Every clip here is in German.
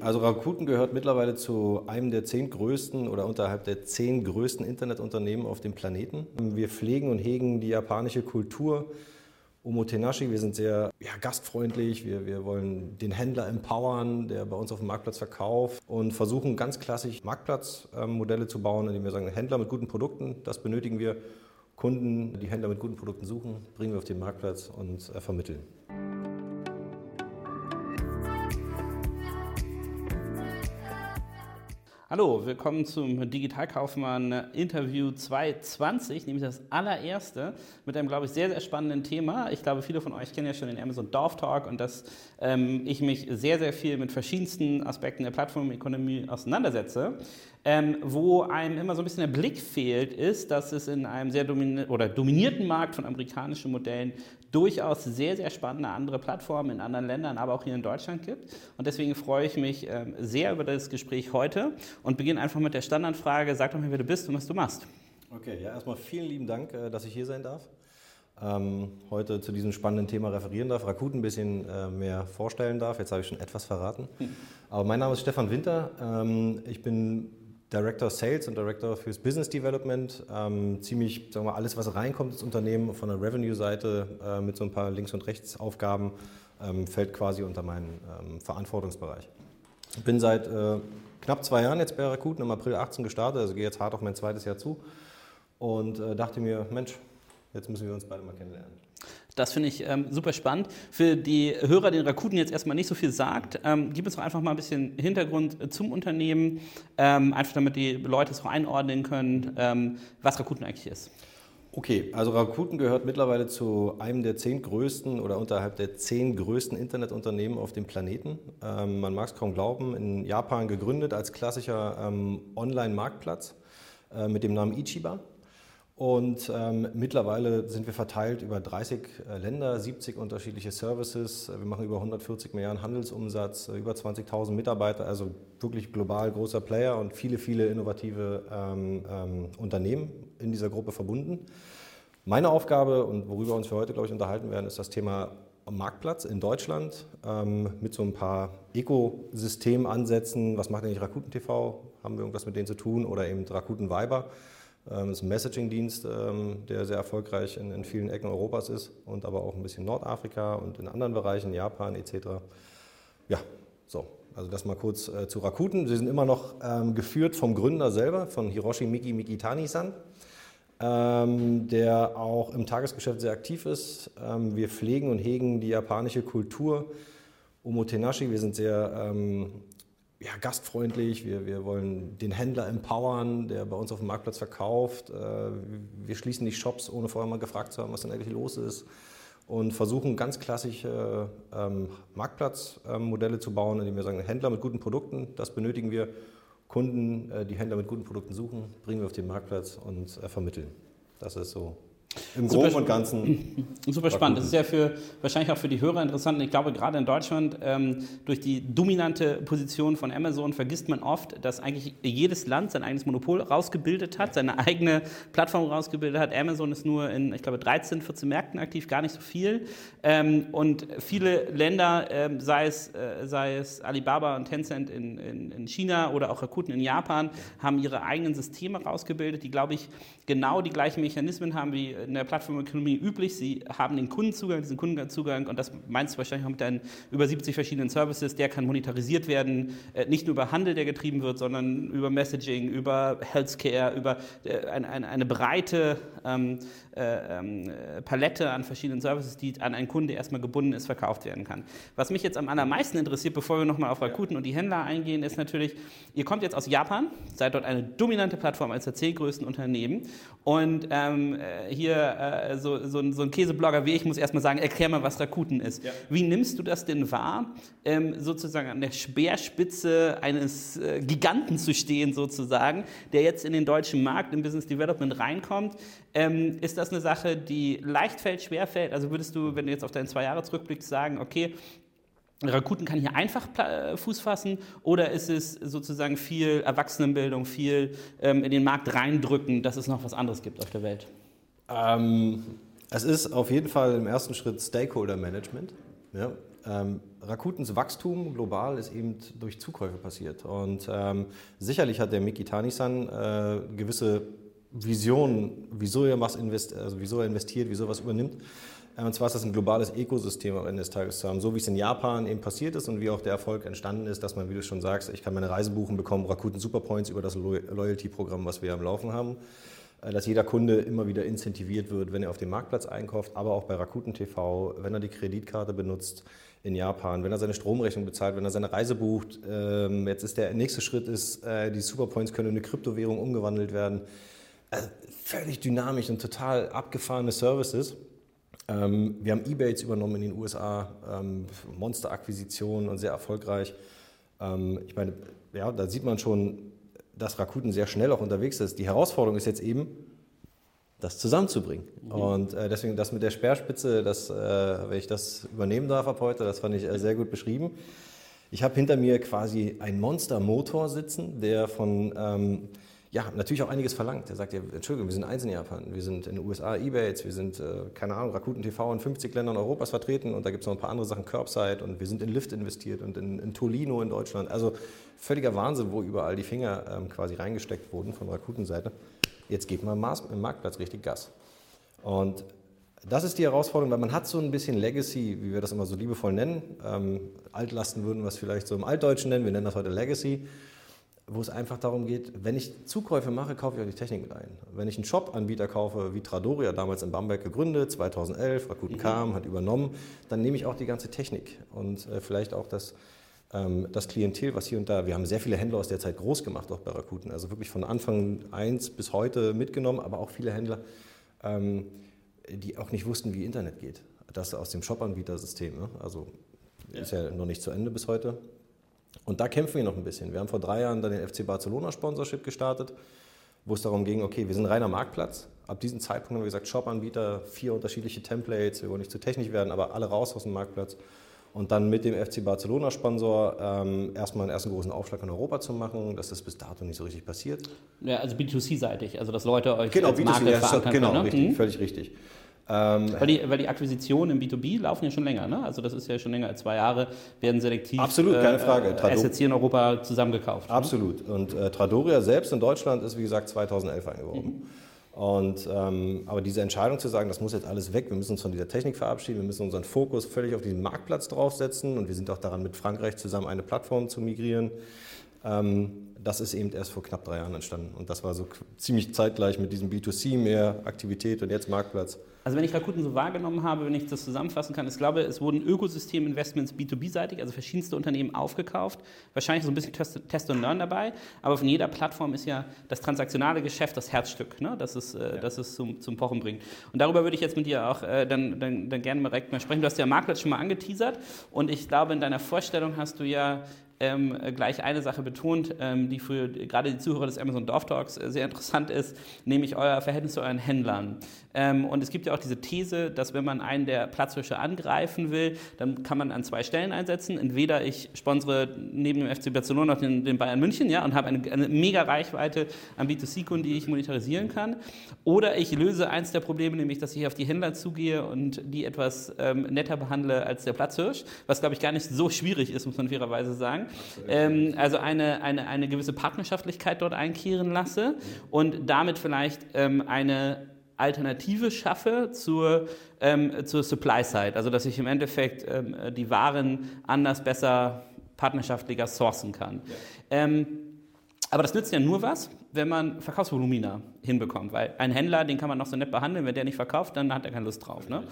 Also Rakuten gehört mittlerweile zu einem der zehn größten oder unterhalb der zehn größten Internetunternehmen auf dem Planeten. Wir pflegen und hegen die japanische Kultur. Omotenashi, wir sind sehr ja, gastfreundlich, wir, wir wollen den Händler empowern, der bei uns auf dem Marktplatz verkauft und versuchen ganz klassisch Marktplatzmodelle zu bauen, indem wir sagen, Händler mit guten Produkten, das benötigen wir. Kunden, die Händler mit guten Produkten suchen, bringen wir auf den Marktplatz und äh, vermitteln. Hallo, willkommen zum Digitalkaufmann Interview 220, nämlich das allererste mit einem, glaube ich, sehr, sehr spannenden Thema. Ich glaube, viele von euch kennen ja schon den Amazon Dorf Talk und dass ähm, ich mich sehr, sehr viel mit verschiedensten Aspekten der Plattformökonomie auseinandersetze. Ähm, wo einem immer so ein bisschen der Blick fehlt, ist, dass es in einem sehr domini oder dominierten Markt von amerikanischen Modellen durchaus sehr, sehr spannende andere Plattformen in anderen Ländern, aber auch hier in Deutschland gibt. Und deswegen freue ich mich ähm, sehr über das Gespräch heute und beginne einfach mit der Standardfrage, sag doch mal, wer du bist und was du machst. Okay, ja, erstmal vielen lieben Dank, äh, dass ich hier sein darf. Ähm, heute zu diesem spannenden Thema referieren darf, Rakuten ein bisschen äh, mehr vorstellen darf. Jetzt habe ich schon etwas verraten. Hm. Aber mein Name ist Stefan Winter. Ähm, ich bin Director Sales und Director fürs Business Development. Ähm, ziemlich, sagen wir mal, alles, was reinkommt ins Unternehmen von der Revenue-Seite äh, mit so ein paar Links- und Rechtsaufgaben, ähm, fällt quasi unter meinen ähm, Verantwortungsbereich. Ich bin seit äh, knapp zwei Jahren jetzt bei Rakuten, im April 18 gestartet, also gehe jetzt hart auf mein zweites Jahr zu und äh, dachte mir, Mensch, jetzt müssen wir uns beide mal kennenlernen. Das finde ich ähm, super spannend. Für die Hörer, den Rakuten jetzt erstmal nicht so viel sagt, ähm, gib uns doch einfach mal ein bisschen Hintergrund äh, zum Unternehmen, ähm, einfach damit die Leute es auch einordnen können, ähm, was Rakuten eigentlich ist. Okay, also Rakuten gehört mittlerweile zu einem der zehn größten oder unterhalb der zehn größten Internetunternehmen auf dem Planeten. Ähm, man mag es kaum glauben, in Japan gegründet als klassischer ähm, Online-Marktplatz äh, mit dem Namen Ichiba. Und ähm, mittlerweile sind wir verteilt über 30 äh, Länder, 70 unterschiedliche Services. Wir machen über 140 Milliarden Handelsumsatz, äh, über 20.000 Mitarbeiter, also wirklich global großer Player und viele, viele innovative ähm, ähm, Unternehmen in dieser Gruppe verbunden. Meine Aufgabe und worüber wir uns für heute, glaube ich, unterhalten werden, ist das Thema Marktplatz in Deutschland ähm, mit so ein paar Ökosystemansätzen. Was macht eigentlich Rakuten TV? Haben wir irgendwas mit denen zu tun? Oder eben Rakuten Viber? Ähm, ist ein Messaging-Dienst, ähm, der sehr erfolgreich in, in, vielen Ecken Europas ist und aber auch ein bisschen Nordafrika und in anderen Bereichen, Japan etc. Ja, so. Also das mal kurz äh, zu Rakuten. Sie sind immer noch ähm, geführt vom Gründer selber, von Hiroshi Miki Mikitani-san, ähm, der auch im Tagesgeschäft sehr aktiv ist. Ähm, wir pflegen und hegen die japanische Kultur. Omotenashi, wir sind sehr ähm, ja, gastfreundlich, wir, wir wollen den Händler empowern, der bei uns auf dem Marktplatz verkauft. Äh, wir schließen nicht Shops, ohne vorher mal gefragt zu haben, was denn eigentlich los ist. Und versuchen ganz klassische ähm, Marktplatzmodelle zu bauen, indem wir sagen, Händler mit guten Produkten, das benötigen wir. Kunden, äh, die Händler mit guten Produkten suchen, bringen wir auf den Marktplatz und äh, vermitteln. Das ist so im Groben und Ganzen. Super spannend. Das ist ja für wahrscheinlich auch für die Hörer interessant. Ich glaube, gerade in Deutschland ähm, durch die dominante Position von Amazon vergisst man oft, dass eigentlich jedes Land sein eigenes Monopol rausgebildet hat, seine eigene Plattform rausgebildet hat. Amazon ist nur in, ich glaube, 13, 14 Märkten aktiv, gar nicht so viel. Ähm, und viele Länder, ähm, sei, es, äh, sei es Alibaba und Tencent in, in, in China oder auch Rakuten in Japan, haben ihre eigenen Systeme rausgebildet, die, glaube ich, genau die gleichen Mechanismen haben wie in der Plattformökonomie üblich. Sie haben den Kundenzugang, diesen Kundenzugang, und das meinst du wahrscheinlich auch mit deinen über 70 verschiedenen Services, der kann monetarisiert werden, äh, nicht nur über Handel, der getrieben wird, sondern über Messaging, über Healthcare, über äh, eine, eine, eine breite ähm, äh, ähm, Palette an verschiedenen Services, die an einen Kunde erstmal gebunden ist, verkauft werden kann. Was mich jetzt am allermeisten interessiert, bevor wir nochmal auf Rakuten und die Händler eingehen, ist natürlich, ihr kommt jetzt aus Japan, seid dort eine dominante Plattform als der zehn größten Unternehmen und ähm, hier äh, so, so, so, ein Käseblogger wie ich muss erstmal sagen, erklär mal, was Rakuten ist. Ja. Wie nimmst du das denn wahr, ähm, sozusagen an der Speerspitze eines äh, Giganten zu stehen, sozusagen, der jetzt in den deutschen Markt im Business Development reinkommt? Ähm, ist das eine Sache, die leicht fällt, schwer fällt? Also würdest du, wenn du jetzt auf deinen zwei Jahre zurückblickst, sagen, okay, Rakuten kann hier einfach äh, Fuß fassen oder ist es sozusagen viel Erwachsenenbildung, viel ähm, in den Markt reindrücken, dass es noch was anderes gibt auf der Welt? Ähm, es ist auf jeden Fall im ersten Schritt Stakeholder Management. Ja? ähm, Rakutens Wachstum global ist eben durch Zukäufe passiert. Und ähm, sicherlich hat der Mikitani-san äh, gewisse Visionen, wieso er was invest also wieso er investiert, wieso er was übernimmt. Äh, und zwar ist das ein globales Ökosystem am Ende des Tages zu haben. So wie es in Japan eben passiert ist und wie auch der Erfolg entstanden ist, dass man, wie du schon sagst, ich kann meine Reise buchen, bekomme Rakuten Superpoints über das Loyalty-Programm, was wir am Laufen haben. Äh, dass jeder Kunde immer wieder incentiviert wird, wenn er auf dem Marktplatz einkauft, aber auch bei Rakuten TV, wenn er die Kreditkarte benutzt in Japan, wenn er seine Stromrechnung bezahlt, wenn er seine Reise bucht. Ähm, jetzt ist der nächste Schritt ist, äh, die Superpoints können in eine Kryptowährung umgewandelt werden. Also völlig dynamisch und total abgefahrene Services. Ähm, wir haben eBay jetzt übernommen in den USA, ähm, Monster-Akquisition und sehr erfolgreich. Ich meine, ja, da sieht man schon, dass Rakuten sehr schnell auch unterwegs ist. Die Herausforderung ist jetzt eben, das zusammenzubringen. Mhm. Und äh, deswegen das mit der Speerspitze, das, äh, wenn ich das übernehmen darf ab heute, das fand ich äh, sehr gut beschrieben. Ich habe hinter mir quasi einen Monstermotor sitzen, der von ähm, ja, natürlich auch einiges verlangt. Er sagt ja, Entschuldigung, wir sind eins in Japan, wir sind in den USA Ebays, wir sind, äh, keine Ahnung, Rakuten TV in 50 Ländern Europas vertreten und da gibt es noch ein paar andere Sachen, Curbside und wir sind in Lift investiert und in, in Tolino in Deutschland. Also völliger Wahnsinn, wo überall die Finger ähm, quasi reingesteckt wurden von Rakuten-Seite. Jetzt geht man im Marktplatz richtig Gas. Und das ist die Herausforderung, weil man hat so ein bisschen Legacy, wie wir das immer so liebevoll nennen. Ähm, Altlasten würden wir es vielleicht so im Altdeutschen nennen, wir nennen das heute Legacy wo es einfach darum geht, wenn ich Zukäufe mache, kaufe ich auch die Technik mit ein. Wenn ich einen Shop-Anbieter kaufe, wie Tradoria, damals in Bamberg gegründet, 2011, Rakuten mhm. kam, hat übernommen, dann nehme ich auch die ganze Technik und äh, vielleicht auch das, ähm, das Klientel, was hier und da, wir haben sehr viele Händler aus der Zeit groß gemacht, auch bei Rakuten, also wirklich von Anfang 1 bis heute mitgenommen, aber auch viele Händler, ähm, die auch nicht wussten, wie Internet geht. Das aus dem Shop-Anbieter-System, ne? also ja. ist ja noch nicht zu Ende bis heute. Und da kämpfen wir noch ein bisschen. Wir haben vor drei Jahren dann den FC Barcelona Sponsorship gestartet, wo es darum ging, okay, wir sind reiner Marktplatz. Ab diesem Zeitpunkt haben wir gesagt, Shop-Anbieter, vier unterschiedliche Templates, wir wollen nicht zu technisch werden, aber alle raus aus dem Marktplatz. Und dann mit dem FC Barcelona Sponsor ähm, erstmal einen ersten großen Aufschlag in Europa zu machen. Das ist bis dato nicht so richtig passiert. Ja, also B2C-seitig, also dass Leute euch genau, als Marke ja, Genau, können, ne? richtig, mhm. völlig richtig. Ähm, weil, die, weil die Akquisitionen im B2B laufen ja schon länger, ne? Also das ist ja schon länger als zwei Jahre, werden selektiv Absolut, keine Frage. Äh, Assets hier in Europa zusammengekauft. Ne? Absolut. Ne? Und äh, Tradoria selbst in Deutschland ist, wie gesagt, 2011 eingeworben. Mhm. Und, ähm, aber diese Entscheidung zu sagen, das muss jetzt alles weg, wir müssen uns von dieser Technik verabschieden, wir müssen unseren Fokus völlig auf diesen Marktplatz draufsetzen und wir sind auch daran, mit Frankreich zusammen eine Plattform zu migrieren. Ähm, das ist eben erst vor knapp drei Jahren entstanden. Und das war so ziemlich zeitgleich mit diesem B2C mehr Aktivität und jetzt Marktplatz. Also wenn ich Rakuten so wahrgenommen habe, wenn ich das zusammenfassen kann, ich glaube, es wurden Ökosysteminvestments B2B-seitig, also verschiedenste Unternehmen aufgekauft. Wahrscheinlich so ein bisschen Test und Learn dabei, aber von jeder Plattform ist ja das transaktionale Geschäft das Herzstück, ne? das es, äh, ja. das es zum, zum Pochen bringt. Und darüber würde ich jetzt mit dir auch äh, dann, dann, dann gerne direkt mal sprechen. Du hast ja Marktplatz schon mal angeteasert und ich glaube, in deiner Vorstellung hast du ja ähm, gleich eine Sache betont, ähm, die für gerade die Zuhörer des Amazon Dorf Talks äh, sehr interessant ist, nämlich euer Verhältnis zu euren Händlern. Ähm, und es gibt ja auch diese These, dass wenn man einen der Platzhirsche angreifen will, dann kann man an zwei Stellen einsetzen. Entweder ich sponsere neben dem FC Barcelona noch den, den Bayern München ja, und habe eine, eine mega Reichweite an B2C-Kunden, die ich monetarisieren kann. Oder ich löse eins der Probleme, nämlich dass ich auf die Händler zugehe und die etwas ähm, netter behandle als der Platzhirsch, was glaube ich gar nicht so schwierig ist, muss man fairerweise sagen. Ähm, also eine, eine, eine gewisse Partnerschaftlichkeit dort einkehren lasse und damit vielleicht ähm, eine Alternative schaffe zur, ähm, zur Supply Side, also dass ich im Endeffekt ähm, die Waren anders, besser, partnerschaftlicher sourcen kann. Ja. Ähm, aber das nützt ja nur was, wenn man Verkaufsvolumina hinbekommt, weil ein Händler, den kann man noch so nett behandeln, wenn der nicht verkauft, dann hat er keine Lust drauf. Ne?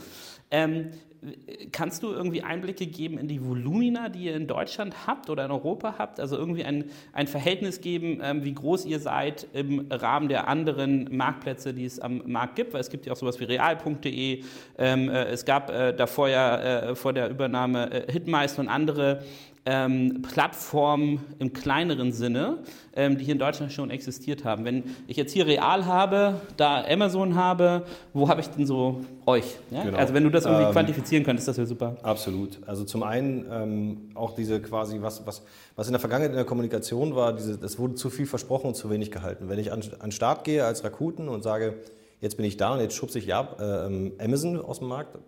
Kannst du irgendwie Einblicke geben in die Volumina, die ihr in Deutschland habt oder in Europa habt? Also irgendwie ein, ein Verhältnis geben, ähm, wie groß ihr seid im Rahmen der anderen Marktplätze, die es am Markt gibt, weil es gibt ja auch sowas wie real.de, ähm, äh, es gab äh, davor ja äh, vor der Übernahme äh, Hitmeister und andere ähm, Plattformen im kleineren Sinne, ähm, die hier in Deutschland schon existiert haben. Wenn ich jetzt hier Real habe, da Amazon habe, wo habe ich denn so euch? Ja? Genau. Also wenn du das irgendwie ähm, quantifizieren könntest, das wäre super. Absolut. Also zum einen ähm, auch diese quasi, was, was, was in der Vergangenheit in der Kommunikation war, diese, das wurde zu viel versprochen und zu wenig gehalten. Wenn ich an, an Start gehe als Rakuten und sage, jetzt bin ich da und jetzt schubse ich ja, äh, Amazon aus dem Markt,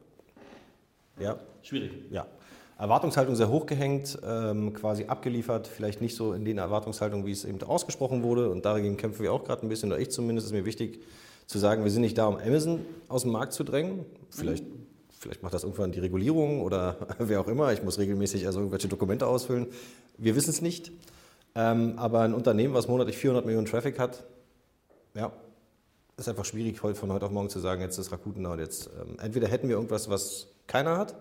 ja. Schwierig. Ja. Erwartungshaltung sehr hoch gehängt, ähm, quasi abgeliefert, vielleicht nicht so in den Erwartungshaltungen, wie es eben ausgesprochen wurde. Und dagegen kämpfen wir auch gerade ein bisschen, oder ich zumindest, ist mir wichtig zu sagen, wir sind nicht da, um Amazon aus dem Markt zu drängen. Vielleicht, vielleicht macht das irgendwann die Regulierung oder wer auch immer. Ich muss regelmäßig also irgendwelche Dokumente ausfüllen. Wir wissen es nicht. Ähm, aber ein Unternehmen, was monatlich 400 Millionen Traffic hat, ja, ist einfach schwierig, von heute auf morgen zu sagen, jetzt ist Rakuten da und jetzt. Ähm, entweder hätten wir irgendwas, was keiner hat,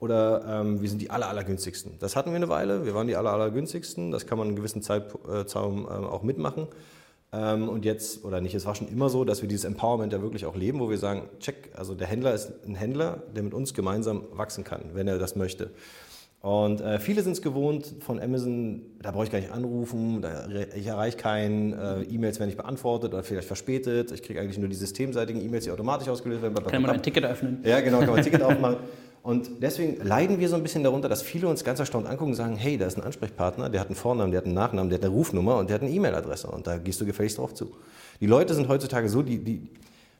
oder ähm, wir sind die aller, allergünstigsten. Das hatten wir eine Weile, wir waren die aller, allergünstigsten, das kann man in einem gewissen Zeitraum äh, auch mitmachen. Ähm, und jetzt, oder nicht, es war schon immer so, dass wir dieses Empowerment ja wirklich auch leben, wo wir sagen, check, also der Händler ist ein Händler, der mit uns gemeinsam wachsen kann, wenn er das möchte. Und äh, viele sind es gewohnt von Amazon, da brauche ich gar nicht anrufen, ich erreiche keinen, äh, E-Mails werden nicht beantwortet oder vielleicht verspätet. Ich kriege eigentlich nur die systemseitigen E-Mails, die automatisch ausgelöst werden. Kann man ein Ticket öffnen? Ja, genau, kann man ein Ticket aufmachen. Und deswegen leiden wir so ein bisschen darunter, dass viele uns ganz erstaunt angucken und sagen, hey, da ist ein Ansprechpartner, der hat einen Vornamen, der hat einen Nachnamen, der hat eine Rufnummer und der hat eine E-Mail-Adresse und da gehst du gefälligst drauf zu. Die Leute sind heutzutage so, die, die,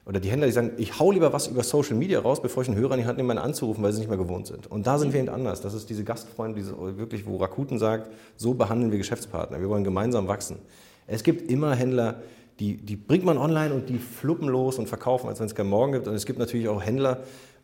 oder die Händler, die sagen, ich hau lieber was über Social Media raus, bevor ich einen Hörer in die Hand nehme, anzurufen, weil sie nicht mehr gewohnt sind. Und da sind wir eben anders. Das ist diese Gastfreunde, diese, wirklich, wo Rakuten sagt, so behandeln wir Geschäftspartner. Wir wollen gemeinsam wachsen. Es gibt immer Händler, die, die bringt man online und die fluppen los und verkaufen, als wenn es keinen Morgen gibt. Und es gibt natürlich auch Händler,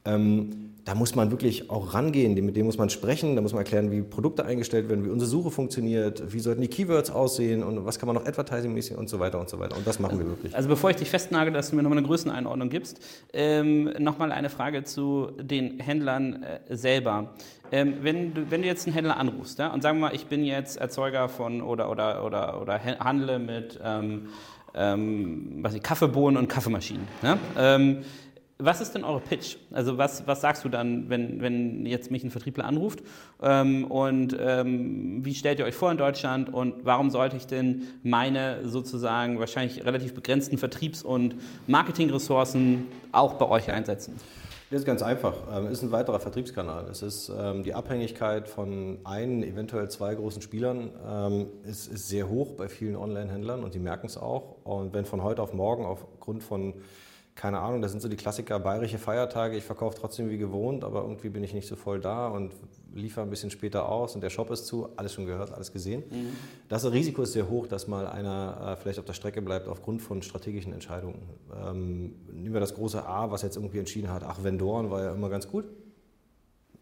ähm, da muss man wirklich auch rangehen, mit denen muss man sprechen, da muss man erklären, wie Produkte eingestellt werden, wie unsere Suche funktioniert, wie sollten die Keywords aussehen und was kann man noch advertising-mäßig und so weiter und so weiter. Und das machen wir wirklich. Also bevor ich dich festnagel, dass du mir nochmal eine Größeneinordnung gibst, ähm, nochmal eine Frage zu den Händlern äh, selber. Ähm, wenn, du, wenn du jetzt einen Händler anrufst ja, und sagen wir mal, ich bin jetzt Erzeuger von oder, oder, oder, oder handle mit ähm, ähm, was ich, Kaffeebohnen und Kaffeemaschinen. Ja? Was ist denn eure Pitch? Also was, was sagst du dann, wenn, wenn jetzt mich ein Vertriebler anruft? Ähm, und ähm, wie stellt ihr euch vor in Deutschland? Und warum sollte ich denn meine sozusagen wahrscheinlich relativ begrenzten Vertriebs- und Marketingressourcen auch bei euch einsetzen? Das ist ganz einfach. Es ähm, ist ein weiterer Vertriebskanal. Es ist ähm, die Abhängigkeit von ein, eventuell zwei großen Spielern ähm, ist, ist sehr hoch bei vielen Online-Händlern und die merken es auch. Und wenn von heute auf morgen aufgrund von keine Ahnung, das sind so die Klassiker bayerische Feiertage, ich verkaufe trotzdem wie gewohnt, aber irgendwie bin ich nicht so voll da und liefere ein bisschen später aus und der Shop ist zu, alles schon gehört, alles gesehen. Mhm. Das Risiko ist sehr hoch, dass mal einer äh, vielleicht auf der Strecke bleibt aufgrund von strategischen Entscheidungen. Ähm, nehmen wir das große A, was jetzt irgendwie entschieden hat, ach, Vendoren war ja immer ganz gut,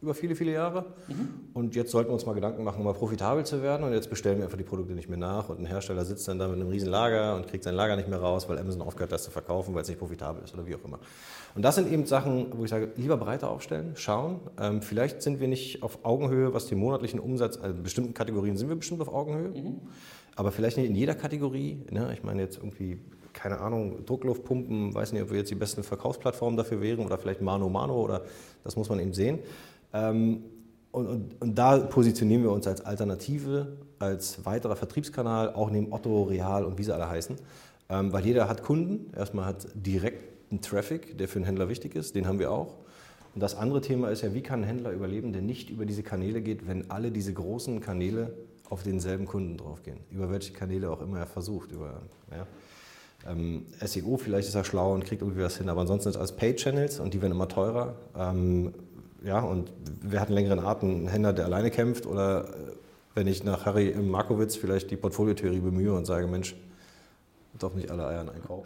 über viele, viele Jahre. Mhm. Und jetzt sollten wir uns mal Gedanken machen, um mal profitabel zu werden. Und jetzt bestellen wir einfach die Produkte nicht mehr nach. Und ein Hersteller sitzt dann da mit einem riesen Lager und kriegt sein Lager nicht mehr raus, weil Amazon aufgehört hat, das zu verkaufen, weil es nicht profitabel ist oder wie auch immer. Und das sind eben Sachen, wo ich sage, lieber breiter aufstellen, schauen. Ähm, vielleicht sind wir nicht auf Augenhöhe, was den monatlichen Umsatz, also in bestimmten Kategorien sind wir bestimmt auf Augenhöhe. Mhm. Aber vielleicht nicht in jeder Kategorie. Ne? Ich meine jetzt irgendwie keine Ahnung, Druckluftpumpen, weiß nicht, ob wir jetzt die besten Verkaufsplattformen dafür wären oder vielleicht Mano Mano oder das muss man eben sehen. Ähm, und, und, und, da positionieren wir uns als Alternative, als weiterer Vertriebskanal, auch neben Otto, Real und wie sie alle heißen. Ähm, weil jeder hat Kunden, erstmal hat direkten Traffic, der für einen Händler wichtig ist, den haben wir auch. Und das andere Thema ist ja, wie kann ein Händler überleben, der nicht über diese Kanäle geht, wenn alle diese großen Kanäle auf denselben Kunden draufgehen. Über welche Kanäle auch immer er versucht. Über, ja. Ähm, SEO, vielleicht ist er schlau und kriegt irgendwie was hin, aber ansonsten ist alles Paid-Channels und die werden immer teurer. Ähm, ja, und wer hat einen längeren Atem? Ein Händler, der alleine kämpft oder äh, wenn ich nach Harry Markowitz vielleicht die Portfoliotheorie bemühe und sage, Mensch, doch nicht alle Eier einen Korb.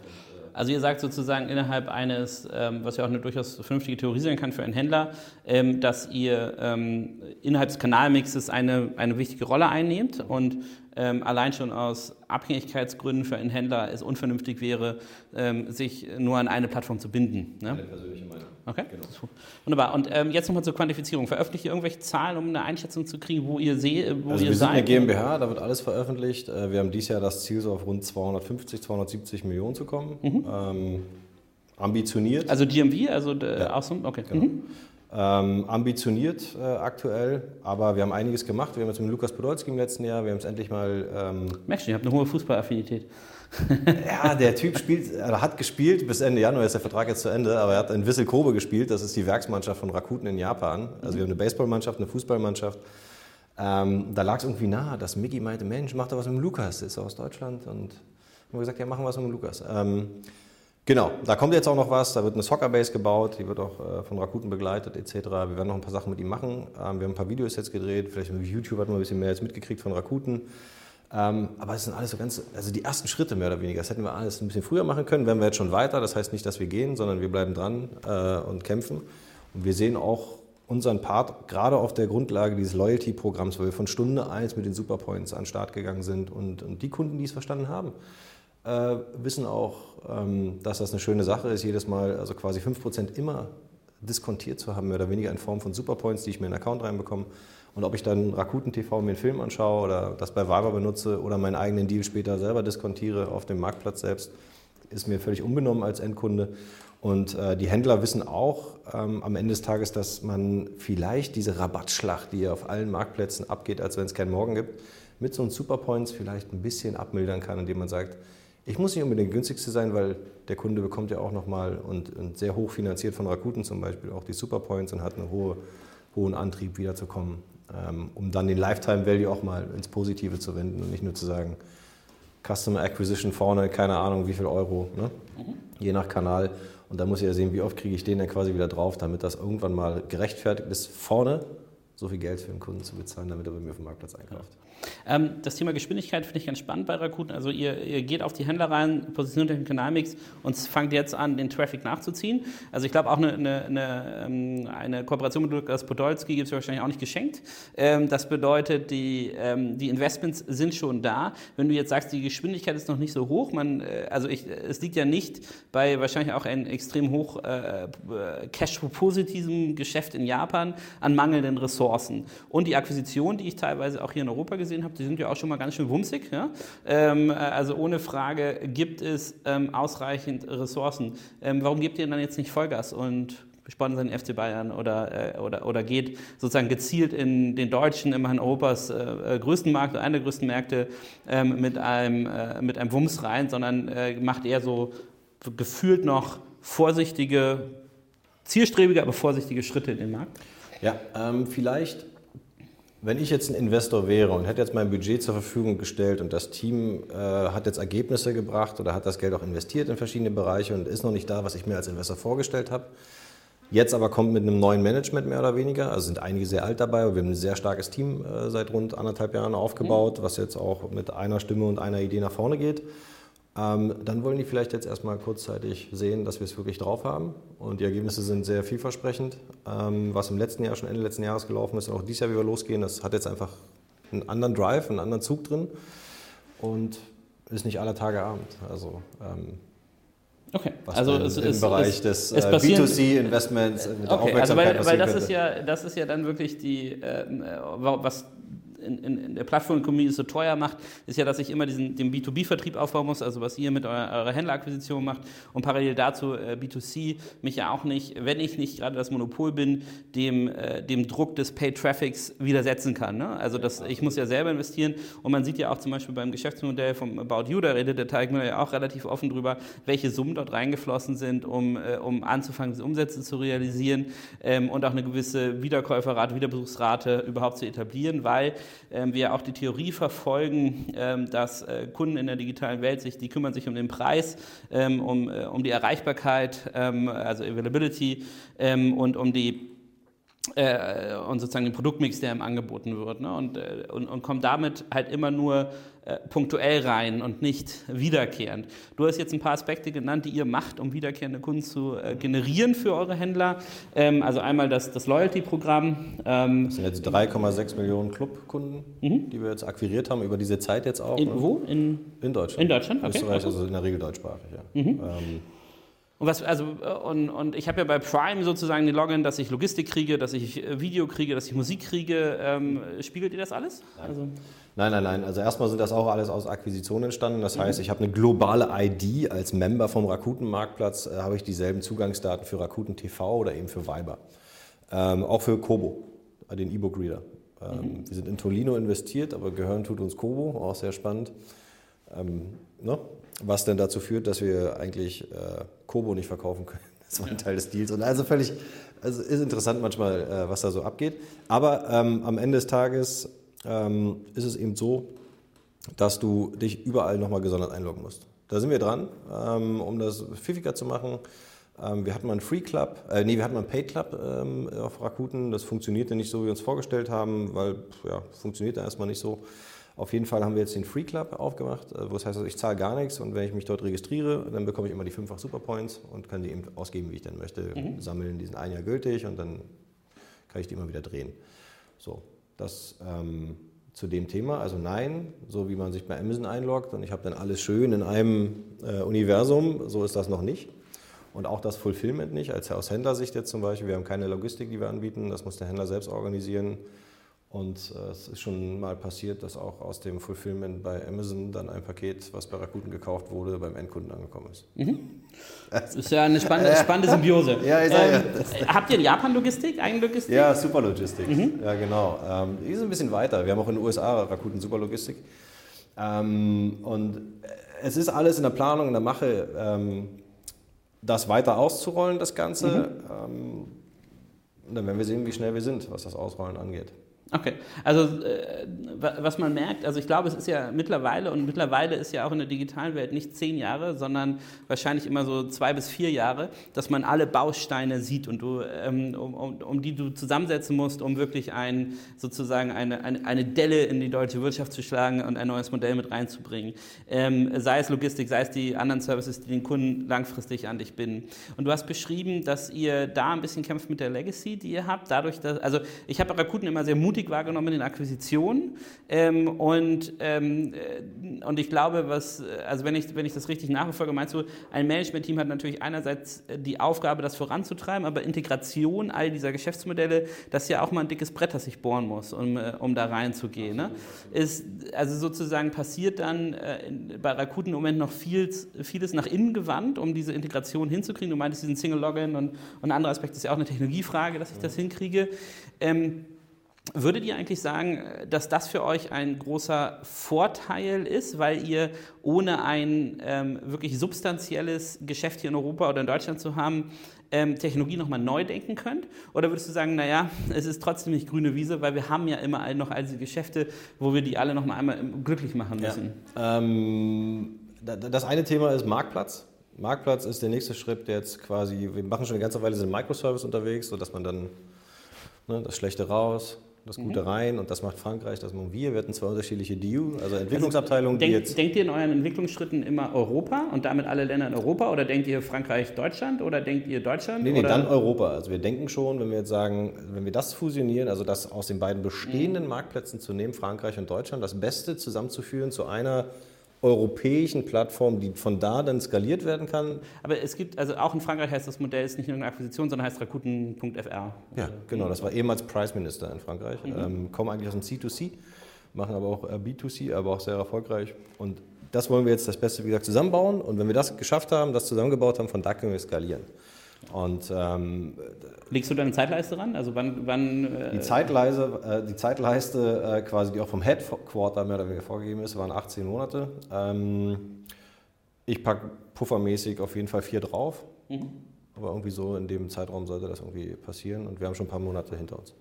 Also ihr sagt sozusagen innerhalb eines, ähm, was ja auch eine durchaus vernünftige Theorie sein kann für einen Händler, ähm, dass ihr ähm, innerhalb des Kanalmixes eine, eine wichtige Rolle einnehmt und allein schon aus Abhängigkeitsgründen für einen Händler es unvernünftig wäre, ähm, sich nur an eine Plattform zu binden. Ne? Eine persönliche Meinung. Okay, genau. wunderbar. Und ähm, jetzt nochmal zur Quantifizierung. Veröffentlicht ihr irgendwelche Zahlen, um eine Einschätzung zu kriegen, wo ihr seht, wo also ihr wir seid? Wir sind eine GmbH, da wird alles veröffentlicht. Äh, wir haben dieses Jahr das Ziel, so auf rund 250, 270 Millionen zu kommen. Mhm. Ähm, ambitioniert. Also DMV, also ja. auch so? Okay. Genau. Mhm. Ähm, ambitioniert äh, aktuell, aber wir haben einiges gemacht. Wir haben jetzt mit Lukas Podolski im letzten Jahr, wir haben es endlich mal. Ähm Merkst du, ihr habt eine hohe Fußballaffinität. ja, der Typ spielt, er hat gespielt, bis Ende Januar ist der Vertrag jetzt zu Ende, aber er hat in Wissel Kobe gespielt, das ist die Werksmannschaft von Rakuten in Japan. Also wir haben eine Baseballmannschaft, eine Fußballmannschaft. Ähm, da lag es irgendwie nahe, dass Mickey meinte, Mensch, mach doch was mit Lukas, der ist aus Deutschland. Und haben wir gesagt, ja, machen wir was mit Lukas. Ähm, Genau, da kommt jetzt auch noch was, da wird eine Soccer-Base gebaut, die wird auch äh, von Rakuten begleitet etc. Wir werden noch ein paar Sachen mit ihm machen. Ähm, wir haben ein paar Videos jetzt gedreht, vielleicht mit YouTube hat man ein bisschen mehr jetzt mitgekriegt von Rakuten. Ähm, aber es sind alles so ganz, also die ersten Schritte mehr oder weniger. Das hätten wir alles ein bisschen früher machen können, wären wir jetzt schon weiter. Das heißt nicht, dass wir gehen, sondern wir bleiben dran äh, und kämpfen. Und wir sehen auch unseren Part gerade auf der Grundlage dieses Loyalty-Programms, weil wir von Stunde 1 mit den Superpoints an den Start gegangen sind und, und die Kunden, die es verstanden haben, äh, wissen auch, ähm, dass das eine schöne Sache ist, jedes Mal also quasi 5% immer diskontiert zu haben, mehr oder weniger in Form von Superpoints, die ich mir in den Account reinbekomme. Und ob ich dann Rakuten TV mir einen Film anschaue oder das bei Viber benutze oder meinen eigenen Deal später selber diskontiere auf dem Marktplatz selbst, ist mir völlig unbenommen als Endkunde. Und äh, die Händler wissen auch ähm, am Ende des Tages, dass man vielleicht diese Rabattschlacht, die auf allen Marktplätzen abgeht, als wenn es keinen Morgen gibt, mit so einem Superpoints vielleicht ein bisschen abmildern kann, indem man sagt, ich muss nicht unbedingt der günstigste sein, weil der Kunde bekommt ja auch nochmal und, und sehr hoch finanziert von Rakuten zum Beispiel auch die Superpoints und hat einen hohe, hohen Antrieb wiederzukommen, ähm, um dann den Lifetime Value auch mal ins Positive zu wenden und nicht nur zu sagen, Customer Acquisition vorne, keine Ahnung wie viel Euro, ne? mhm. je nach Kanal. Und da muss ich ja sehen, wie oft kriege ich den dann quasi wieder drauf, damit das irgendwann mal gerechtfertigt ist, vorne so viel Geld für den Kunden zu bezahlen, damit er bei mir auf dem Marktplatz einkauft. Ähm, das Thema Geschwindigkeit finde ich ganz spannend bei Rakuten. Also ihr, ihr, geht auf die Händler rein, positioniert den Canalmix und fangt jetzt an, den Traffic nachzuziehen. Also ich glaube auch eine, eine, eine, ähm, eine, Kooperation mit Lukas Podolski gibt es wahrscheinlich auch nicht geschenkt. Ähm, das bedeutet, die, ähm, die Investments sind schon da. Wenn du jetzt sagst, die Geschwindigkeit ist noch nicht so hoch, man, äh, also ich, es liegt ja nicht bei wahrscheinlich auch einem extrem hoch äh, Cash-positiven Geschäft in Japan an mangelnden Ressourcen. Und die Akquisition, die ich teilweise auch hier in Europa gesehen habe, die sind ja auch schon mal ganz schön wumsig. Ja? Ähm, also ohne Frage gibt es ähm, ausreichend Ressourcen. Ähm, warum gebt ihr dann jetzt nicht Vollgas und sponsern den FC Bayern oder, äh, oder, oder geht sozusagen gezielt in den deutschen, immerhin Europas äh, äh größten Markt, einer der größten Märkte ähm, mit, einem, äh, mit einem Wumms rein, sondern äh, macht eher so gefühlt noch vorsichtige, zielstrebige, aber vorsichtige Schritte in den Markt? Ja, ähm, vielleicht wenn ich jetzt ein Investor wäre und hätte jetzt mein Budget zur Verfügung gestellt und das Team äh, hat jetzt Ergebnisse gebracht oder hat das Geld auch investiert in verschiedene Bereiche und ist noch nicht da, was ich mir als Investor vorgestellt habe, jetzt aber kommt mit einem neuen Management mehr oder weniger, also sind einige sehr alt dabei, wir haben ein sehr starkes Team äh, seit rund anderthalb Jahren aufgebaut, was jetzt auch mit einer Stimme und einer Idee nach vorne geht. Ähm, dann wollen die vielleicht jetzt erstmal kurzzeitig sehen, dass wir es wirklich drauf haben. Und die Ergebnisse sind sehr vielversprechend. Ähm, was im letzten Jahr, schon Ende letzten Jahres gelaufen ist und auch dieses Jahr wieder losgehen, das hat jetzt einfach einen anderen Drive, einen anderen Zug drin und ist nicht aller Tage Abend. Also ähm, Okay, also es, im es, Bereich es, des äh, B2C-Investments mit okay, also weil, weil das ist ja das ist ja dann wirklich die äh, was in, in, in der Plattform-Community so teuer macht, ist ja, dass ich immer diesen, den B2B-Vertrieb aufbauen muss, also was ihr mit eurer, eurer Händlerakquisition macht und parallel dazu äh, B2C mich ja auch nicht, wenn ich nicht gerade das Monopol bin, dem, äh, dem Druck des Pay-Traffics widersetzen kann. Ne? Also das, ich muss ja selber investieren und man sieht ja auch zum Beispiel beim Geschäftsmodell vom About You, da redet der Teigmüller ja auch relativ offen drüber, welche Summen dort reingeflossen sind, um, äh, um anzufangen, diese Umsätze zu realisieren ähm, und auch eine gewisse Wiederkäuferrate, Wiederbesuchsrate überhaupt zu etablieren, weil wir auch die Theorie verfolgen, ähm, dass äh, Kunden in der digitalen Welt sich, die kümmern sich um den Preis, ähm, um, äh, um die Erreichbarkeit, also Availability und um die äh, und sozusagen den Produktmix, der ihm angeboten wird. Ne? Und, äh, und, und kommt damit halt immer nur äh, punktuell rein und nicht wiederkehrend. Du hast jetzt ein paar Aspekte genannt, die ihr macht, um wiederkehrende Kunden zu äh, generieren für eure Händler. Ähm, also einmal das, das Loyalty-Programm. Ähm, das sind jetzt 3,6 Millionen Clubkunden, mhm. die wir jetzt akquiriert haben, über diese Zeit jetzt auch. In, ne? Wo? In, in Deutschland. In Deutschland, okay. Österreich, also in der Regel deutschsprachig, ja. Mhm. Ähm, und, was, also, und, und ich habe ja bei Prime sozusagen den Login, dass ich Logistik kriege, dass ich äh, Video kriege, dass ich Musik kriege. Ähm, spiegelt ihr das alles? Nein. Also nein, nein, nein. Also erstmal sind das auch alles aus Akquisitionen entstanden. Das mhm. heißt, ich habe eine globale ID als Member vom Rakuten-Marktplatz, äh, habe ich dieselben Zugangsdaten für Rakuten TV oder eben für Viber. Ähm, auch für Kobo, äh, den E-Book-Reader. Ähm, mhm. Wir sind in Tolino investiert, aber gehören tut uns Kobo, auch sehr spannend. Ähm, ne? was dann dazu führt, dass wir eigentlich äh, Kobo nicht verkaufen können. Das war ein Teil des Deals. Und also völlig, also ist interessant manchmal, äh, was da so abgeht. Aber ähm, am Ende des Tages ähm, ist es eben so, dass du dich überall nochmal gesondert einloggen musst. Da sind wir dran, ähm, um das pfiffiger zu machen. Ähm, wir hatten mal einen Free Club, äh, nee, wir hatten mal einen Paid Club ähm, auf Rakuten. Das funktionierte nicht so, wie wir uns vorgestellt haben, weil, ja, funktionierte erstmal nicht so. Auf jeden Fall haben wir jetzt den Free Club aufgemacht, äh, wo es heißt, also ich zahle gar nichts und wenn ich mich dort registriere, dann bekomme ich immer die fünffach Superpoints und kann die eben ausgeben, wie ich dann möchte. Mhm. Sammeln, die sind ein Jahr gültig und dann kann ich die immer wieder drehen. So, das ähm, zu dem Thema. Also nein, so wie man sich bei Amazon einloggt und ich habe dann alles schön in einem äh, Universum, so ist das noch nicht. Und auch das Fulfillment nicht, als aus Händlersicht jetzt zum Beispiel. Wir haben keine Logistik, die wir anbieten, das muss der Händler selbst organisieren. Und äh, es ist schon mal passiert, dass auch aus dem Fulfillment bei Amazon dann ein Paket, was bei Rakuten gekauft wurde, beim Endkunden angekommen ist. Mhm. Das ist ja eine spannende, spannende Symbiose. ja, ich sage, ähm, habt ihr in Japan Logistik, Eigenlogistik? Ja, Superlogistik. Mhm. Ja, genau. Ähm, die ist ein bisschen weiter. Wir haben auch in den USA Rakuten Superlogistik. Ähm, und es ist alles in der Planung, in der Mache, ähm, das weiter auszurollen, das Ganze. Mhm. Ähm, und dann werden wir sehen, wie schnell wir sind, was das Ausrollen angeht. Okay, also äh, was man merkt, also ich glaube, es ist ja mittlerweile und mittlerweile ist ja auch in der digitalen Welt nicht zehn Jahre, sondern wahrscheinlich immer so zwei bis vier Jahre, dass man alle Bausteine sieht und du, ähm, um, um, um, die du zusammensetzen musst, um wirklich ein, sozusagen eine, eine, eine, Delle in die deutsche Wirtschaft zu schlagen und ein neues Modell mit reinzubringen. Ähm, sei es Logistik, sei es die anderen Services, die den Kunden langfristig an dich binden. Und du hast beschrieben, dass ihr da ein bisschen kämpft mit der Legacy, die ihr habt, dadurch, dass, also ich habe Rakuten immer sehr mutig mutig wahrgenommen in den Akquisitionen. Ähm, und, ähm, äh, und ich glaube, was, also wenn ich, wenn ich das richtig nachverfolge, meinst du, ein Management-Team hat natürlich einerseits die Aufgabe, das voranzutreiben, aber Integration all dieser Geschäftsmodelle, das ist ja auch mal ein dickes Brett, das sich bohren muss, um, äh, um da reinzugehen. Ne? Ist, also sozusagen passiert dann äh, bei Rakuten im Moment noch viel, vieles nach innen gewandt, um diese Integration hinzukriegen. Du meintest diesen Single Login und, und ein anderer Aspekt ist ja auch eine Technologiefrage, dass ich das hinkriege. Ähm, Würdet ihr eigentlich sagen, dass das für euch ein großer Vorteil ist, weil ihr ohne ein ähm, wirklich substanzielles Geschäft hier in Europa oder in Deutschland zu haben, ähm, Technologie nochmal neu denken könnt? Oder würdest du sagen, naja, es ist trotzdem nicht grüne Wiese, weil wir haben ja immer noch all diese Geschäfte, wo wir die alle nochmal einmal glücklich machen müssen? Ja. Ähm, das eine Thema ist Marktplatz. Marktplatz ist der nächste Schritt, der jetzt quasi, wir machen schon eine ganze Weile sind Microservice unterwegs, sodass man dann ne, das Schlechte raus, das Gute mhm. rein und das macht Frankreich, das machen wir. Wir hatten zwei unterschiedliche DU, also Entwicklungsabteilungen, also denk, die jetzt. Denkt ihr in euren Entwicklungsschritten immer Europa und damit alle Länder in Europa oder denkt ihr Frankreich, Deutschland oder denkt ihr Deutschland? Nee, nee, oder? dann Europa. Also wir denken schon, wenn wir jetzt sagen, wenn wir das fusionieren, also das aus den beiden bestehenden mhm. Marktplätzen zu nehmen, Frankreich und Deutschland, das Beste zusammenzuführen zu einer europäischen Plattform, die von da dann skaliert werden kann. Aber es gibt, also auch in Frankreich heißt das Modell ist nicht nur eine Akquisition, sondern heißt Rakuten.fr. Ja, genau, das war ehemals Price Minister in Frankreich. Mhm. Ähm, kommen eigentlich aus dem C2C, machen aber auch äh, B2C, aber auch sehr erfolgreich. Und das wollen wir jetzt das Beste, wie gesagt, zusammenbauen. Und wenn wir das geschafft haben, das zusammengebaut haben, von da können wir skalieren. Und, ähm, Legst du da eine Zeitleiste ran? Also wann, wann äh die, Zeitleiste, äh, die Zeitleiste äh, quasi, die auch vom Headquarter mehr oder weniger vorgegeben ist, waren 18 Monate. Ähm, ich packe puffermäßig auf jeden Fall vier drauf. Mhm. Aber irgendwie so in dem Zeitraum sollte das irgendwie passieren. Und wir haben schon ein paar Monate hinter uns.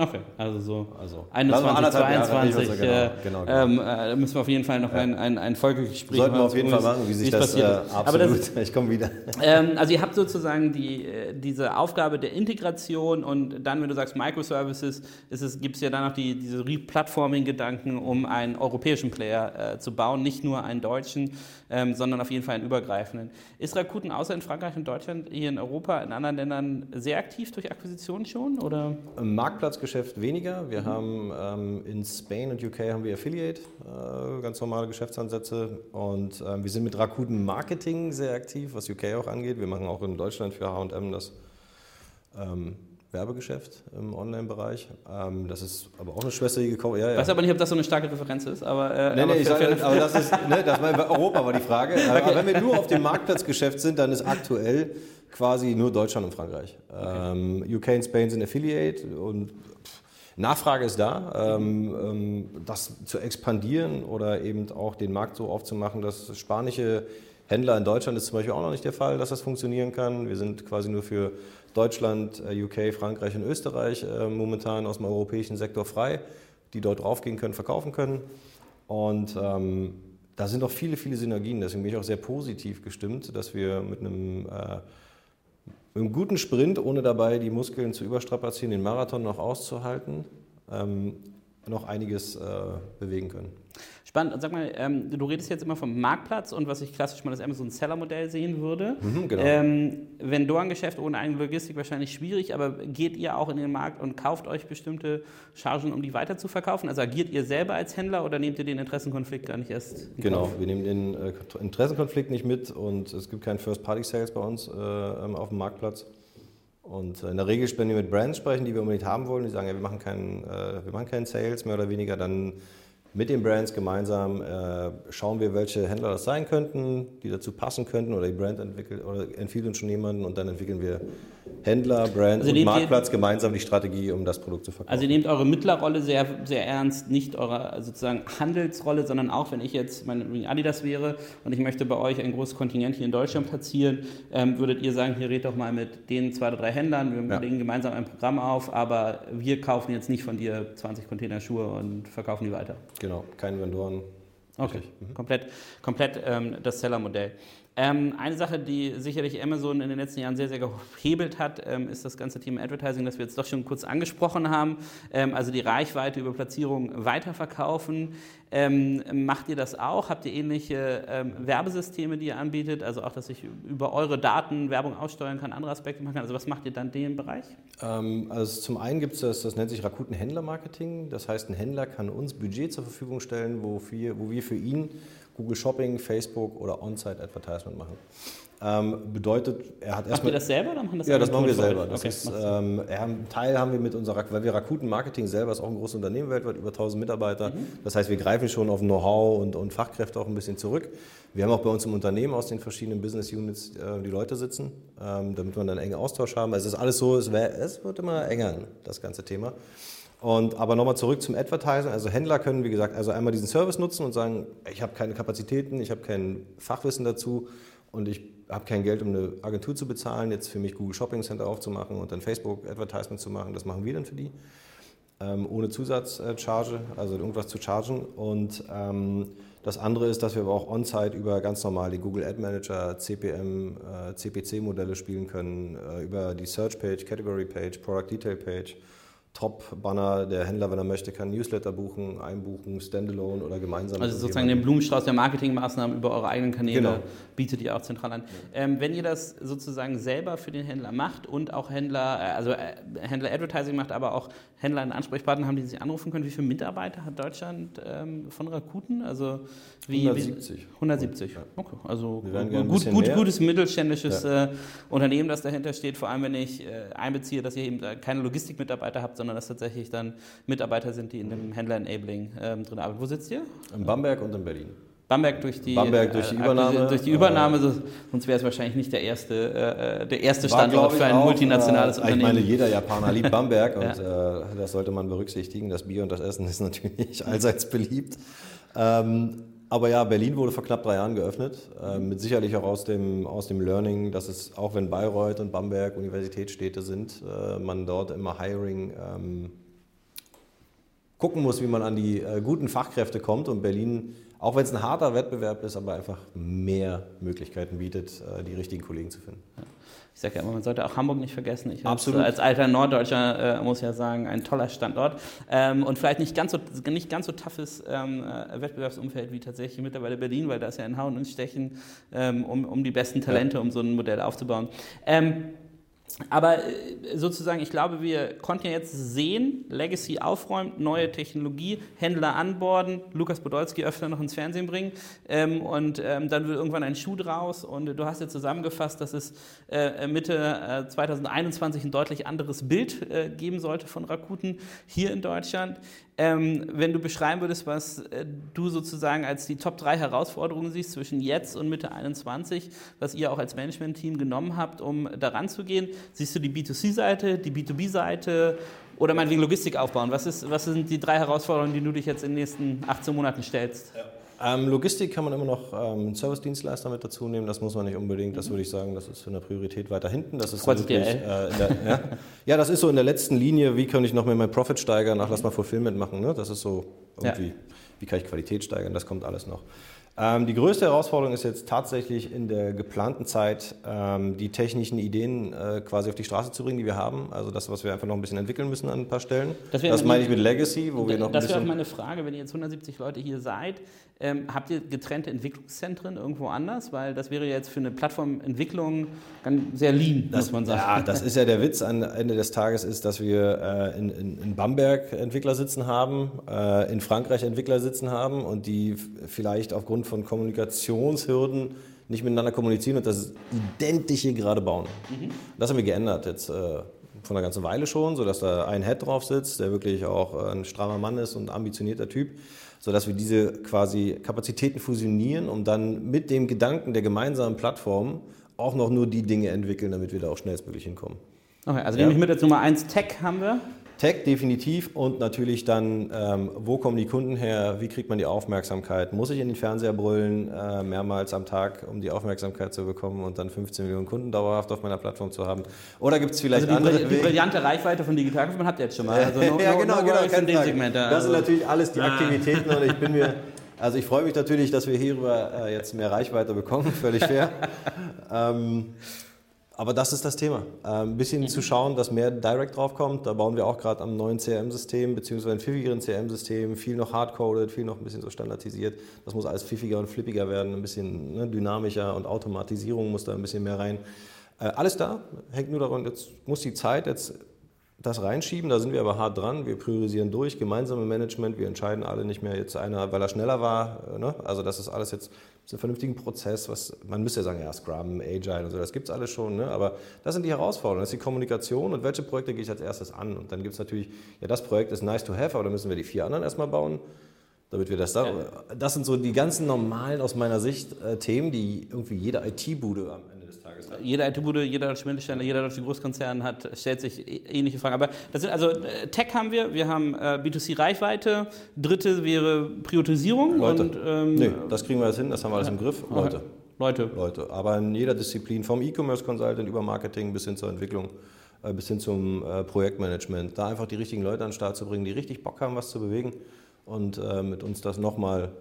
Okay, also so also, 21, 22, genau, äh, genau, genau. Ähm, äh, müssen wir auf jeden Fall noch ja. ein, ein, ein Folgegespräch machen. Sollten wir auf jeden Fall machen, wie sich das äh, absolut, das, ich komme wieder. Ähm, also ihr habt sozusagen die, äh, diese Aufgabe der Integration und dann, wenn du sagst Microservices, gibt es ja dann noch die, diese Replatforming-Gedanken, um einen europäischen Player äh, zu bauen, nicht nur einen deutschen, ähm, sondern auf jeden Fall einen übergreifenden. Ist Rakuten außer in Frankreich und Deutschland hier in Europa, in anderen Ländern sehr aktiv durch Akquisitionen schon? Oder? Marktplatzgeschäft Geschäft weniger. Wir mhm. haben ähm, in Spain und UK haben wir Affiliate, äh, ganz normale Geschäftsansätze. Und ähm, wir sind mit Rakuten Marketing sehr aktiv, was UK auch angeht. Wir machen auch in Deutschland für H&M das ähm, Werbegeschäft im Online-Bereich. Ähm, das ist aber auch eine Schwester, die gekauft ja, ja. Weiß aber nicht, ob das so eine starke Referenz ist. Aber, äh, nee, aber, nee, sage, aber das ist, ne, das war, Europa war die Frage. okay. Aber wenn wir nur auf dem Marktplatzgeschäft sind, dann ist aktuell quasi nur Deutschland und Frankreich. Okay. Ähm, UK und Spain sind Affiliate und Nachfrage ist da, ähm, ähm, das zu expandieren oder eben auch den Markt so aufzumachen, dass spanische Händler in Deutschland ist zum Beispiel auch noch nicht der Fall, dass das funktionieren kann. Wir sind quasi nur für Deutschland, äh, UK, Frankreich und Österreich äh, momentan aus dem europäischen Sektor frei, die dort draufgehen können, verkaufen können. Und ähm, da sind auch viele, viele Synergien. Deswegen bin ich auch sehr positiv gestimmt, dass wir mit einem, äh, mit einem guten Sprint, ohne dabei die Muskeln zu überstrapazieren, den Marathon noch auszuhalten, ähm, noch einiges äh, bewegen können. Spannend. Und sag mal, ähm, du redest jetzt immer vom Marktplatz und was ich klassisch mal das Amazon Seller Modell sehen würde. Mhm, genau. ähm, Vendorengeschäft ohne eigene Logistik wahrscheinlich schwierig, aber geht ihr auch in den Markt und kauft euch bestimmte Chargen, um die weiter zu verkaufen? Also agiert ihr selber als Händler oder nehmt ihr den Interessenkonflikt gar nicht erst? Genau, Kauf? wir nehmen den äh, Interessenkonflikt nicht mit und es gibt keinen First-Party-Sales bei uns äh, ähm, auf dem Marktplatz. Und in der Regel, wenn wir mit Brands sprechen, die wir unbedingt haben wollen, die sagen, ja, wir machen keinen, äh, wir machen keinen Sales mehr oder weniger, dann mit den Brands gemeinsam äh, schauen wir, welche Händler das sein könnten, die dazu passen könnten oder die Brand entwickelt oder empfiehlt uns schon jemanden und dann entwickeln wir Händler, Brand also und Marktplatz gemeinsam die Strategie, um das Produkt zu verkaufen. Also ihr nehmt eure Mittlerrolle sehr, sehr ernst, nicht eure sozusagen Handelsrolle, sondern auch, wenn ich jetzt mein Adidas wäre und ich möchte bei euch ein großes Kontingent hier in Deutschland platzieren, ähm, würdet ihr sagen, hier red doch mal mit den zwei oder drei Händlern, wir ja. legen gemeinsam ein Programm auf, aber wir kaufen jetzt nicht von dir 20 Container Schuhe und verkaufen die weiter. Genau, keine Vendoren. Okay, mhm. komplett, komplett ähm, das Seller-Modell. Ähm, eine Sache, die sicherlich Amazon in den letzten Jahren sehr, sehr gehebelt hat, ähm, ist das ganze Thema Advertising, das wir jetzt doch schon kurz angesprochen haben. Ähm, also die Reichweite über Platzierung weiterverkaufen. Ähm, macht ihr das auch? Habt ihr ähnliche ähm, Werbesysteme, die ihr anbietet? Also auch, dass ich über eure Daten Werbung aussteuern kann, andere Aspekte machen kann. Also was macht ihr dann in dem Bereich? Ähm, also zum einen gibt es das, das nennt sich Rakuten Händler Marketing. Das heißt, ein Händler kann uns Budget zur Verfügung stellen, wo wir, wo wir für ihn Google Shopping, Facebook oder On-Site Advertisement machen. Ähm, bedeutet, er hat erstmal. Macht ihr das selber oder machen das Ja, das machen wir selber. Das okay, ist, ähm, einen Teil haben wir mit unserer, weil wir Rakuten Marketing selber ist auch ein großes Unternehmen weltweit, über 1000 Mitarbeiter. Mhm. Das heißt, wir greifen schon auf Know-how und, und, Fachkräfte auch ein bisschen zurück. Wir haben auch bei uns im Unternehmen aus den verschiedenen Business Units äh, die Leute sitzen, ähm, damit wir dann einen engen Austausch haben. Es ist alles so, es, wär, es wird immer enger, das ganze Thema. Und, aber nochmal zurück zum Advertising. Also Händler können, wie gesagt, also einmal diesen Service nutzen und sagen, ich habe keine Kapazitäten, ich habe kein Fachwissen dazu und ich habe kein Geld, um eine Agentur zu bezahlen, jetzt für mich Google Shopping Center aufzumachen und dann Facebook Advertisement zu machen. Das machen wir dann für die. Ähm, ohne Zusatzcharge, also irgendwas zu chargen. Und ähm, das andere ist, dass wir aber auch on-site über ganz normal die Google Ad Manager, CPM, äh, CPC-Modelle spielen können, äh, über die Search Page, Category Page, Product Detail Page Top-Banner. Der Händler, wenn er möchte, kann Newsletter buchen, einbuchen, Standalone oder gemeinsam. Also sozusagen den Blumenstrauß der Marketingmaßnahmen über eure eigenen Kanäle genau. bietet ihr auch zentral an. Ja. Ähm, wenn ihr das sozusagen selber für den Händler macht und auch Händler, äh, also äh, Händler Advertising macht, aber auch Händler einen Ansprechpartner haben, die sie anrufen können, wie viele Mitarbeiter hat Deutschland ähm, von Rakuten? Also wie, 170. Wie, 170. Ja. Okay. Also gut, gut, gutes mittelständisches ja. äh, Unternehmen, das dahinter steht, vor allem wenn ich äh, einbeziehe, dass ihr eben keine Logistikmitarbeiter habt, sondern dass tatsächlich dann Mitarbeiter sind, die in dem Händler-Enabling ähm, drin arbeiten. Wo sitzt ihr? In Bamberg und in Berlin. Bamberg durch die, Bamberg durch die äh, Übernahme. Durch die Übernahme, äh, sonst wäre es wahrscheinlich nicht der erste, äh, der erste Standort für ein auch, multinationales äh, Unternehmen. Ich meine, jeder Japaner liebt Bamberg und ja. äh, das sollte man berücksichtigen. Das Bier und das Essen ist natürlich allseits beliebt. Ähm, aber ja, Berlin wurde vor knapp drei Jahren geöffnet, äh, mit sicherlich auch aus dem, aus dem Learning, dass es, auch wenn Bayreuth und Bamberg Universitätsstädte sind, äh, man dort immer Hiring ähm, gucken muss, wie man an die äh, guten Fachkräfte kommt und Berlin, auch wenn es ein harter Wettbewerb ist, aber einfach mehr Möglichkeiten bietet, äh, die richtigen Kollegen zu finden. Ja ich sage ja immer, man sollte auch Hamburg nicht vergessen. Ich Absolut. Als alter Norddeutscher äh, muss ja sagen, ein toller Standort. Ähm, und vielleicht nicht ganz so, nicht ganz so toughes ähm, äh, Wettbewerbsumfeld wie tatsächlich mittlerweile Berlin, weil da ist ja ein Hauen und Stechen ähm, um, um die besten Talente, ja. um so ein Modell aufzubauen. Aber äh, sozusagen, ich glaube, wir konnten ja jetzt sehen, Legacy aufräumen, neue Technologie, Händler anborden, Lukas Podolski öfter noch ins Fernsehen bringen ähm, und ähm, dann wird irgendwann ein Schuh draus und du hast ja zusammengefasst, dass es äh, Mitte äh, 2021 ein deutlich anderes Bild äh, geben sollte von Rakuten hier in Deutschland. Ähm, wenn du beschreiben würdest, was äh, du sozusagen als die Top 3 Herausforderungen siehst zwischen jetzt und Mitte 21, was ihr auch als Management-Team genommen habt, um daran zu gehen, siehst du die B2C-Seite, die B2B-Seite oder meinetwegen Logistik aufbauen? Was, ist, was sind die drei Herausforderungen, die du dich jetzt in den nächsten 18 Monaten stellst? Ja. Ähm, Logistik kann man immer noch ähm, Service-Dienstleister mit dazu nehmen, das muss man nicht unbedingt, das würde ich sagen, das ist in der Priorität weiter hinten. Das ist wirklich, äh, der, ja. ja. das ist so in der letzten Linie, wie kann ich noch mehr mein Profit steigern, ach, lass mal Fulfillment machen, ne? das ist so irgendwie, ja. wie kann ich Qualität steigern, das kommt alles noch. Ähm, die größte Herausforderung ist jetzt tatsächlich in der geplanten Zeit, ähm, die technischen Ideen äh, quasi auf die Straße zu bringen, die wir haben. Also das, was wir einfach noch ein bisschen entwickeln müssen an ein paar Stellen. Das, das meine ich mit Legacy, wo wir noch Das wäre auch meine Frage, wenn ihr jetzt 170 Leute hier seid, ähm, habt ihr getrennte Entwicklungszentren irgendwo anders? Weil das wäre jetzt für eine Plattformentwicklung ganz sehr lean, das, muss man sagen. Ja, das ist ja der Witz am Ende des Tages, ist, dass wir äh, in, in, in, Bamberg Entwickler sitzen haben, äh, in Frankreich Entwickler sitzen haben und die vielleicht aufgrund von Kommunikationshürden nicht miteinander kommunizieren und das Identische gerade bauen. Mhm. Das haben wir geändert jetzt. Äh, von einer ganzen Weile schon, sodass da ein Head drauf sitzt, der wirklich auch äh, ein strammer Mann ist und ein ambitionierter Typ sodass wir diese quasi Kapazitäten fusionieren, um dann mit dem Gedanken der gemeinsamen Plattform auch noch nur die Dinge entwickeln, damit wir da auch schnellstmöglich hinkommen. Okay, also ja. nehme ich mit als Nummer eins Tech haben wir. Tech definitiv und natürlich dann, ähm, wo kommen die Kunden her, wie kriegt man die Aufmerksamkeit, muss ich in den Fernseher brüllen, äh, mehrmals am Tag, um die Aufmerksamkeit zu bekommen und dann 15 Millionen Kunden dauerhaft auf meiner Plattform zu haben. Oder gibt es vielleicht also die, andere Die brillante Reichweite von Digitalkonferenz habt ihr jetzt schon mal. Also no, ja, genau, no, no genau. genau Segment, das also. sind natürlich alles die ah. Aktivitäten und ich bin mir... Also ich freue mich natürlich, dass wir hierüber äh, jetzt mehr Reichweite bekommen, völlig fair. ähm, aber das ist das Thema. Äh, ein bisschen zu schauen, dass mehr Direct draufkommt. Da bauen wir auch gerade am neuen CRM-System, beziehungsweise einem pfiffigeren CRM-System. Viel noch hardcoded, viel noch ein bisschen so standardisiert. Das muss alles pfiffiger und flippiger werden, ein bisschen ne, dynamischer und Automatisierung muss da ein bisschen mehr rein. Äh, alles da, hängt nur daran, jetzt muss die Zeit jetzt das reinschieben. Da sind wir aber hart dran. Wir priorisieren durch, gemeinsame Management. Wir entscheiden alle nicht mehr jetzt einer, weil er schneller war. Äh, ne? Also das ist alles jetzt ist ein vernünftigen Prozess, was man müsste ja sagen, ja, Scrum, Agile und so, das gibt es alles schon, ne? aber das sind die Herausforderungen, das ist die Kommunikation und welche Projekte gehe ich als erstes an und dann gibt es natürlich, ja, das Projekt ist nice to have, aber dann müssen wir die vier anderen erstmal bauen, damit wir das da, das sind so die ganzen normalen, aus meiner Sicht, äh, Themen, die irgendwie jede IT-Bude am Ende jeder IT-Bude, jeder deutsche Mittelständler, jeder deutsche Großkonzern hat, stellt sich ähnliche Fragen. Aber das sind also äh, Tech haben wir, wir haben äh, B2C-Reichweite, dritte wäre Priorisierung. Leute. Und, ähm, nee, das kriegen wir jetzt hin, das haben wir alles im Griff. Leute. Leute. Leute. Aber in jeder Disziplin, vom E-Commerce Consultant über Marketing bis hin zur Entwicklung, äh, bis hin zum Projektmanagement, da einfach die richtigen Leute an den Start zu bringen, die richtig Bock haben, was zu bewegen und mit uns das nochmal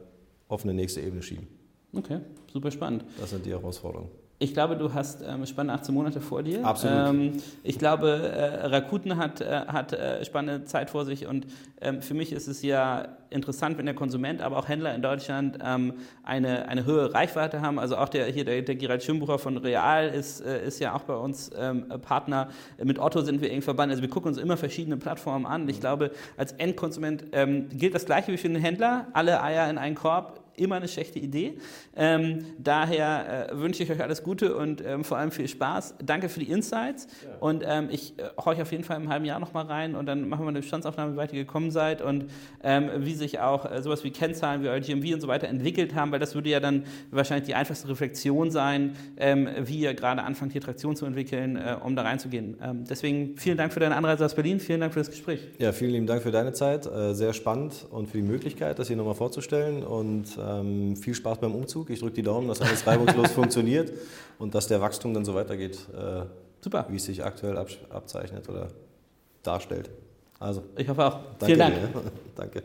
auf eine nächste Ebene schieben. Okay, super spannend. Das sind die Herausforderungen. Ich glaube, du hast ähm, spannende 18 Monate vor dir. Absolut. Ähm, ich glaube, äh, Rakuten hat, äh, hat äh, spannende Zeit vor sich und ähm, für mich ist es ja interessant, wenn der Konsument, aber auch Händler in Deutschland ähm, eine, eine höhere Reichweite haben. Also auch der, hier der, der Gerald Schirmbucher von Real ist, äh, ist ja auch bei uns ähm, Partner. Mit Otto sind wir eng verbannt. Also wir gucken uns immer verschiedene Plattformen an. Ich glaube, als Endkonsument ähm, gilt das Gleiche wie für den Händler. Alle Eier in einen Korb immer eine schlechte Idee. Ähm, daher äh, wünsche ich euch alles Gute und ähm, vor allem viel Spaß. Danke für die Insights ja. und ähm, ich äh, horche auf jeden Fall im halben Jahr nochmal rein und dann machen wir eine Bestandsaufnahme, wie weit ihr gekommen seid und ähm, wie sich auch äh, sowas wie Kennzahlen, wie euer GMV und so weiter entwickelt haben, weil das würde ja dann wahrscheinlich die einfachste Reflexion sein, ähm, wie ihr gerade anfangt, hier Traktion zu entwickeln, äh, um da reinzugehen. Ähm, deswegen vielen Dank für deine Anreise aus Berlin, vielen Dank für das Gespräch. Ja, vielen lieben Dank für deine Zeit, äh, sehr spannend und für die Möglichkeit, das hier nochmal vorzustellen und ähm, viel Spaß beim Umzug. Ich drücke die Daumen, dass alles reibungslos funktioniert und dass der Wachstum dann so weitergeht, äh, Super. wie es sich aktuell ab, abzeichnet oder darstellt. Also, ich hoffe auch. Vielen Dank. danke.